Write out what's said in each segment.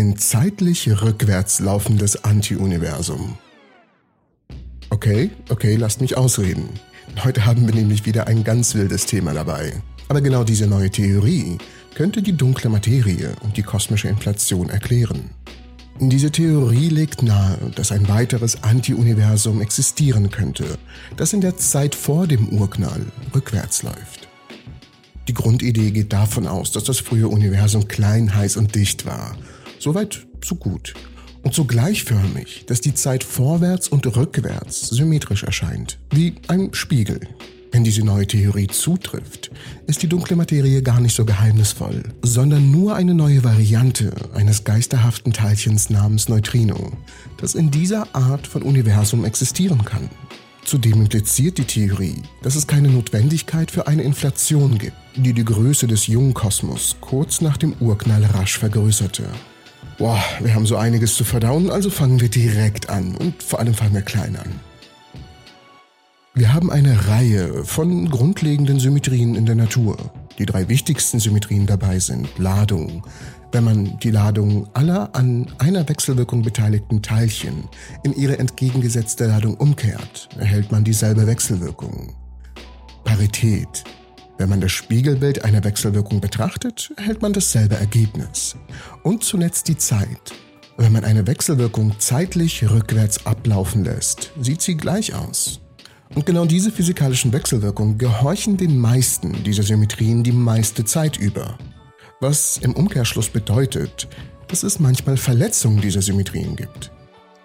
Ein zeitlich rückwärts laufendes Anti-Universum. Okay, okay, lasst mich ausreden. Heute haben wir nämlich wieder ein ganz wildes Thema dabei. Aber genau diese neue Theorie könnte die dunkle Materie und die kosmische Inflation erklären. Diese Theorie legt nahe, dass ein weiteres Anti-Universum existieren könnte, das in der Zeit vor dem Urknall rückwärts läuft. Die Grundidee geht davon aus, dass das frühe Universum klein, heiß und dicht war. Soweit, so gut. Und so gleichförmig, dass die Zeit vorwärts und rückwärts symmetrisch erscheint, wie ein Spiegel. Wenn diese neue Theorie zutrifft, ist die dunkle Materie gar nicht so geheimnisvoll, sondern nur eine neue Variante eines geisterhaften Teilchens namens Neutrino, das in dieser Art von Universum existieren kann. Zudem impliziert die Theorie, dass es keine Notwendigkeit für eine Inflation gibt, die die Größe des jungen Kosmos kurz nach dem Urknall rasch vergrößerte. Boah, wir haben so einiges zu verdauen, also fangen wir direkt an und vor allem fangen wir klein an. Wir haben eine Reihe von grundlegenden Symmetrien in der Natur. Die drei wichtigsten Symmetrien dabei sind Ladung. Wenn man die Ladung aller an einer Wechselwirkung beteiligten Teilchen in ihre entgegengesetzte Ladung umkehrt, erhält man dieselbe Wechselwirkung. Parität. Wenn man das Spiegelbild einer Wechselwirkung betrachtet, erhält man dasselbe Ergebnis. Und zuletzt die Zeit. Wenn man eine Wechselwirkung zeitlich rückwärts ablaufen lässt, sieht sie gleich aus. Und genau diese physikalischen Wechselwirkungen gehorchen den meisten dieser Symmetrien die meiste Zeit über. Was im Umkehrschluss bedeutet, dass es manchmal Verletzungen dieser Symmetrien gibt.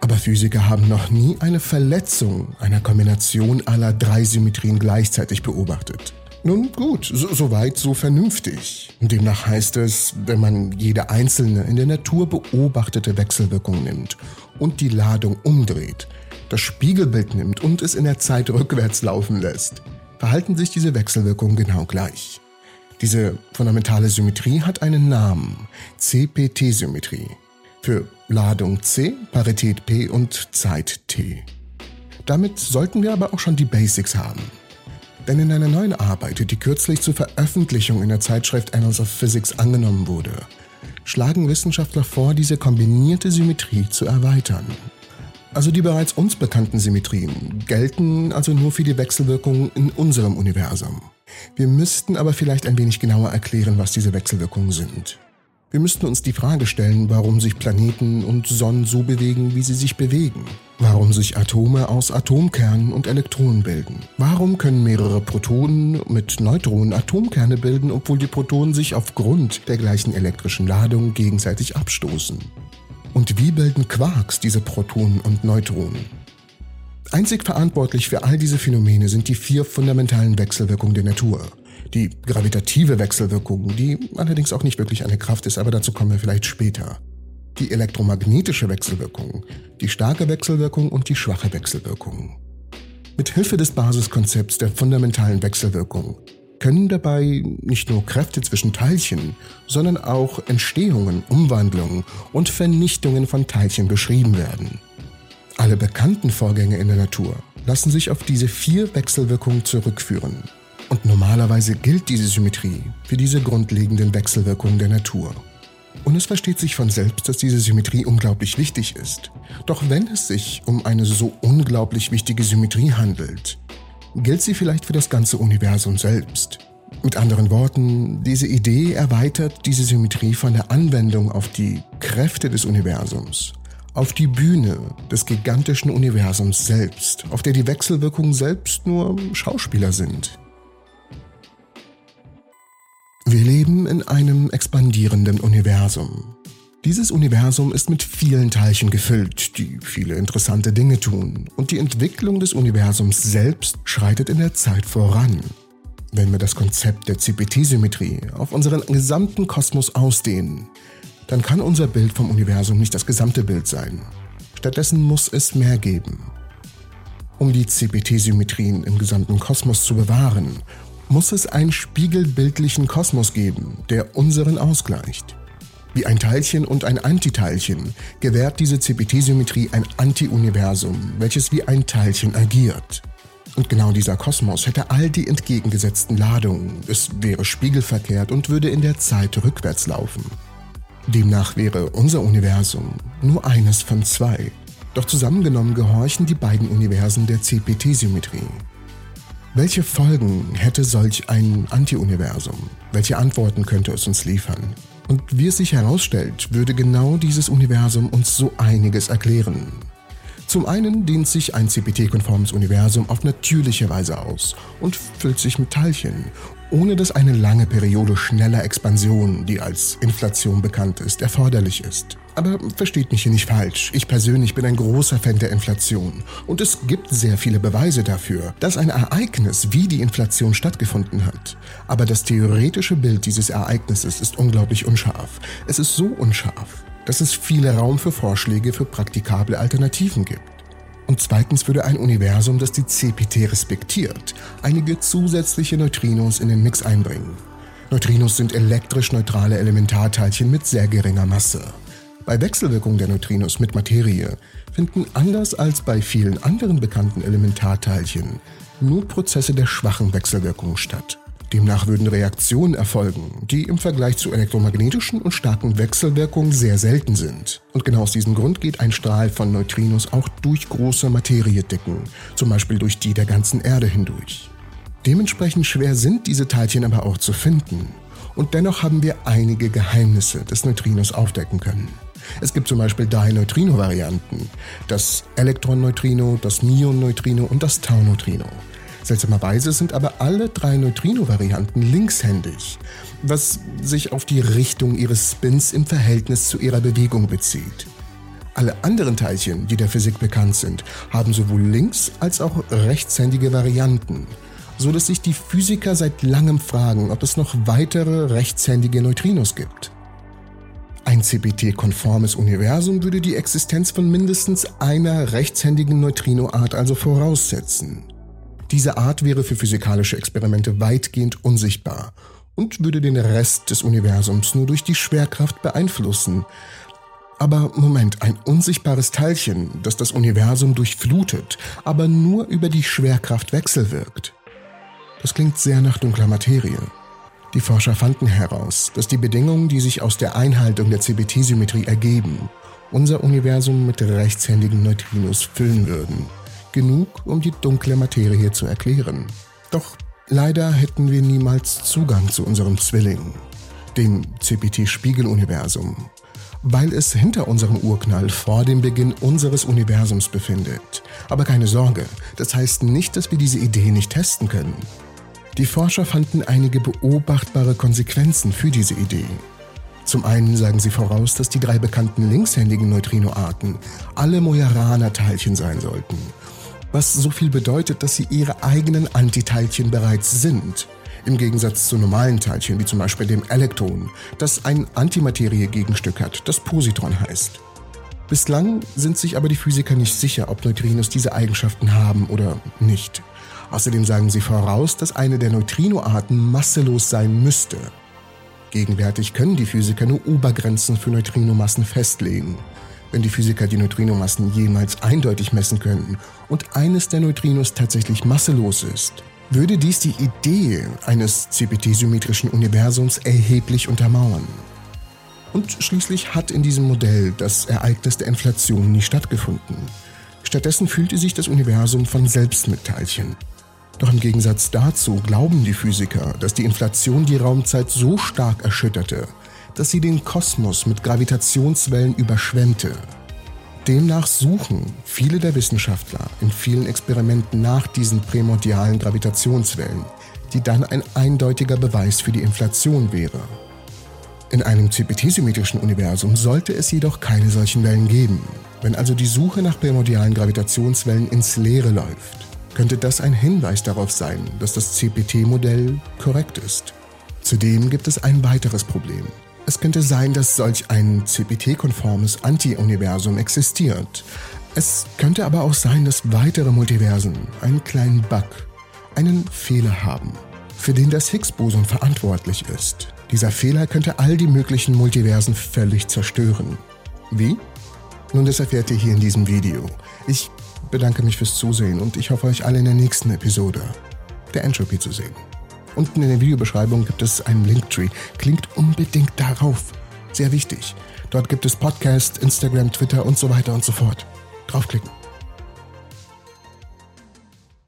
Aber Physiker haben noch nie eine Verletzung einer Kombination aller drei Symmetrien gleichzeitig beobachtet. Nun gut, so, so weit, so vernünftig. Demnach heißt es, wenn man jede einzelne in der Natur beobachtete Wechselwirkung nimmt und die Ladung umdreht, das Spiegelbild nimmt und es in der Zeit rückwärts laufen lässt, verhalten sich diese Wechselwirkungen genau gleich. Diese fundamentale Symmetrie hat einen Namen, CPT-Symmetrie, für Ladung C, Parität P und Zeit T. Damit sollten wir aber auch schon die Basics haben. Denn in einer neuen Arbeit, die kürzlich zur Veröffentlichung in der Zeitschrift Annals of Physics angenommen wurde, schlagen Wissenschaftler vor, diese kombinierte Symmetrie zu erweitern. Also die bereits uns bekannten Symmetrien gelten also nur für die Wechselwirkungen in unserem Universum. Wir müssten aber vielleicht ein wenig genauer erklären, was diese Wechselwirkungen sind. Wir müssten uns die Frage stellen, warum sich Planeten und Sonnen so bewegen, wie sie sich bewegen. Warum sich Atome aus Atomkernen und Elektronen bilden. Warum können mehrere Protonen mit Neutronen Atomkerne bilden, obwohl die Protonen sich aufgrund der gleichen elektrischen Ladung gegenseitig abstoßen. Und wie bilden Quarks diese Protonen und Neutronen? Einzig verantwortlich für all diese Phänomene sind die vier fundamentalen Wechselwirkungen der Natur. Die gravitative Wechselwirkung, die allerdings auch nicht wirklich eine Kraft ist, aber dazu kommen wir vielleicht später. Die elektromagnetische Wechselwirkung, die starke Wechselwirkung und die schwache Wechselwirkung. Mit Hilfe des Basiskonzepts der fundamentalen Wechselwirkung können dabei nicht nur Kräfte zwischen Teilchen, sondern auch Entstehungen, Umwandlungen und Vernichtungen von Teilchen beschrieben werden. Alle bekannten Vorgänge in der Natur lassen sich auf diese vier Wechselwirkungen zurückführen. Und normalerweise gilt diese Symmetrie für diese grundlegenden Wechselwirkungen der Natur. Und es versteht sich von selbst, dass diese Symmetrie unglaublich wichtig ist. Doch wenn es sich um eine so unglaublich wichtige Symmetrie handelt, gilt sie vielleicht für das ganze Universum selbst. Mit anderen Worten, diese Idee erweitert diese Symmetrie von der Anwendung auf die Kräfte des Universums, auf die Bühne des gigantischen Universums selbst, auf der die Wechselwirkungen selbst nur Schauspieler sind. Wir leben in einem expandierenden Universum. Dieses Universum ist mit vielen Teilchen gefüllt, die viele interessante Dinge tun. Und die Entwicklung des Universums selbst schreitet in der Zeit voran. Wenn wir das Konzept der CPT-Symmetrie auf unseren gesamten Kosmos ausdehnen, dann kann unser Bild vom Universum nicht das gesamte Bild sein. Stattdessen muss es mehr geben. Um die CPT-Symmetrien im gesamten Kosmos zu bewahren, muss es einen spiegelbildlichen Kosmos geben, der unseren ausgleicht. Wie ein Teilchen und ein Antiteilchen gewährt diese CPT-Symmetrie ein Anti-Universum, welches wie ein Teilchen agiert. Und genau dieser Kosmos hätte all die entgegengesetzten Ladungen, es wäre spiegelverkehrt und würde in der Zeit rückwärts laufen. Demnach wäre unser Universum nur eines von zwei. Doch zusammengenommen gehorchen die beiden Universen der CPT-Symmetrie. Welche Folgen hätte solch ein Anti-Universum? Welche Antworten könnte es uns liefern? Und wie es sich herausstellt, würde genau dieses Universum uns so einiges erklären. Zum einen dehnt sich ein CPT-konformes Universum auf natürliche Weise aus und füllt sich mit Teilchen, ohne dass eine lange Periode schneller Expansion, die als Inflation bekannt ist, erforderlich ist. Aber versteht mich hier nicht falsch, ich persönlich bin ein großer Fan der Inflation und es gibt sehr viele Beweise dafür, dass ein Ereignis wie die Inflation stattgefunden hat. Aber das theoretische Bild dieses Ereignisses ist unglaublich unscharf. Es ist so unscharf, dass es viele Raum für Vorschläge für praktikable Alternativen gibt. Und zweitens würde ein Universum, das die CPT respektiert, einige zusätzliche Neutrinos in den Mix einbringen. Neutrinos sind elektrisch neutrale Elementarteilchen mit sehr geringer Masse. Bei Wechselwirkung der Neutrinos mit Materie finden anders als bei vielen anderen bekannten Elementarteilchen nur Prozesse der schwachen Wechselwirkung statt. Demnach würden Reaktionen erfolgen, die im Vergleich zu elektromagnetischen und starken Wechselwirkungen sehr selten sind. Und genau aus diesem Grund geht ein Strahl von Neutrinos auch durch große Materiedicken, zum Beispiel durch die der ganzen Erde hindurch. Dementsprechend schwer sind diese Teilchen aber auch zu finden. Und dennoch haben wir einige Geheimnisse des Neutrinos aufdecken können. Es gibt zum Beispiel drei Neutrino-Varianten. Das Elektron-Neutrino, das Mion-Neutrino und das Tau-Neutrino. Seltsamerweise sind aber alle drei Neutrino-Varianten linkshändig, was sich auf die Richtung ihres Spins im Verhältnis zu ihrer Bewegung bezieht. Alle anderen Teilchen, die der Physik bekannt sind, haben sowohl links- als auch rechtshändige Varianten, so dass sich die Physiker seit langem fragen, ob es noch weitere rechtshändige Neutrinos gibt. Ein CPT-konformes Universum würde die Existenz von mindestens einer rechtshändigen Neutrinoart also voraussetzen. Diese Art wäre für physikalische Experimente weitgehend unsichtbar und würde den Rest des Universums nur durch die Schwerkraft beeinflussen. Aber Moment, ein unsichtbares Teilchen, das das Universum durchflutet, aber nur über die Schwerkraft wechselwirkt. Das klingt sehr nach dunkler Materie. Die Forscher fanden heraus, dass die Bedingungen, die sich aus der Einhaltung der CBT-Symmetrie ergeben, unser Universum mit rechtshändigen Neutrinos füllen würden genug, um die dunkle Materie zu erklären. Doch leider hätten wir niemals Zugang zu unserem Zwilling, dem CPT-Spiegeluniversum, weil es hinter unserem Urknall vor dem Beginn unseres Universums befindet. Aber keine Sorge, das heißt nicht, dass wir diese Idee nicht testen können. Die Forscher fanden einige beobachtbare Konsequenzen für diese Idee. Zum einen sagen sie voraus, dass die drei bekannten linkshändigen Neutrinoarten alle Mojarana-Teilchen sein sollten was so viel bedeutet, dass sie ihre eigenen Antiteilchen bereits sind. Im Gegensatz zu normalen Teilchen, wie zum Beispiel dem Elektron, das ein Antimaterie-Gegenstück hat, das Positron heißt. Bislang sind sich aber die Physiker nicht sicher, ob Neutrinos diese Eigenschaften haben oder nicht. Außerdem sagen sie voraus, dass eine der Neutrinoarten masselos sein müsste. Gegenwärtig können die Physiker nur Obergrenzen für Neutrinomassen festlegen wenn die Physiker die Neutrinomassen jemals eindeutig messen könnten und eines der Neutrinos tatsächlich masselos ist, würde dies die Idee eines CPT-symmetrischen Universums erheblich untermauern. Und schließlich hat in diesem Modell das Ereignis der Inflation nie stattgefunden. Stattdessen fühlte sich das Universum von selbst mit Teilchen. Doch im Gegensatz dazu glauben die Physiker, dass die Inflation die Raumzeit so stark erschütterte, dass sie den Kosmos mit Gravitationswellen überschwemmte. Demnach suchen viele der Wissenschaftler in vielen Experimenten nach diesen primordialen Gravitationswellen, die dann ein eindeutiger Beweis für die Inflation wäre. In einem CPT-symmetrischen Universum sollte es jedoch keine solchen Wellen geben. Wenn also die Suche nach primordialen Gravitationswellen ins Leere läuft, könnte das ein Hinweis darauf sein, dass das CPT-Modell korrekt ist. Zudem gibt es ein weiteres Problem. Es könnte sein, dass solch ein CPT-konformes Anti-Universum existiert. Es könnte aber auch sein, dass weitere Multiversen einen kleinen Bug, einen Fehler haben, für den das Higgs-Boson verantwortlich ist. Dieser Fehler könnte all die möglichen Multiversen völlig zerstören. Wie? Nun, das erfährt ihr hier in diesem Video. Ich bedanke mich fürs Zusehen und ich hoffe euch alle in der nächsten Episode der Entropy zu sehen. Unten in der Videobeschreibung gibt es einen Linktree. Klingt unbedingt darauf. Sehr wichtig. Dort gibt es Podcast, Instagram, Twitter und so weiter und so fort. Draufklicken.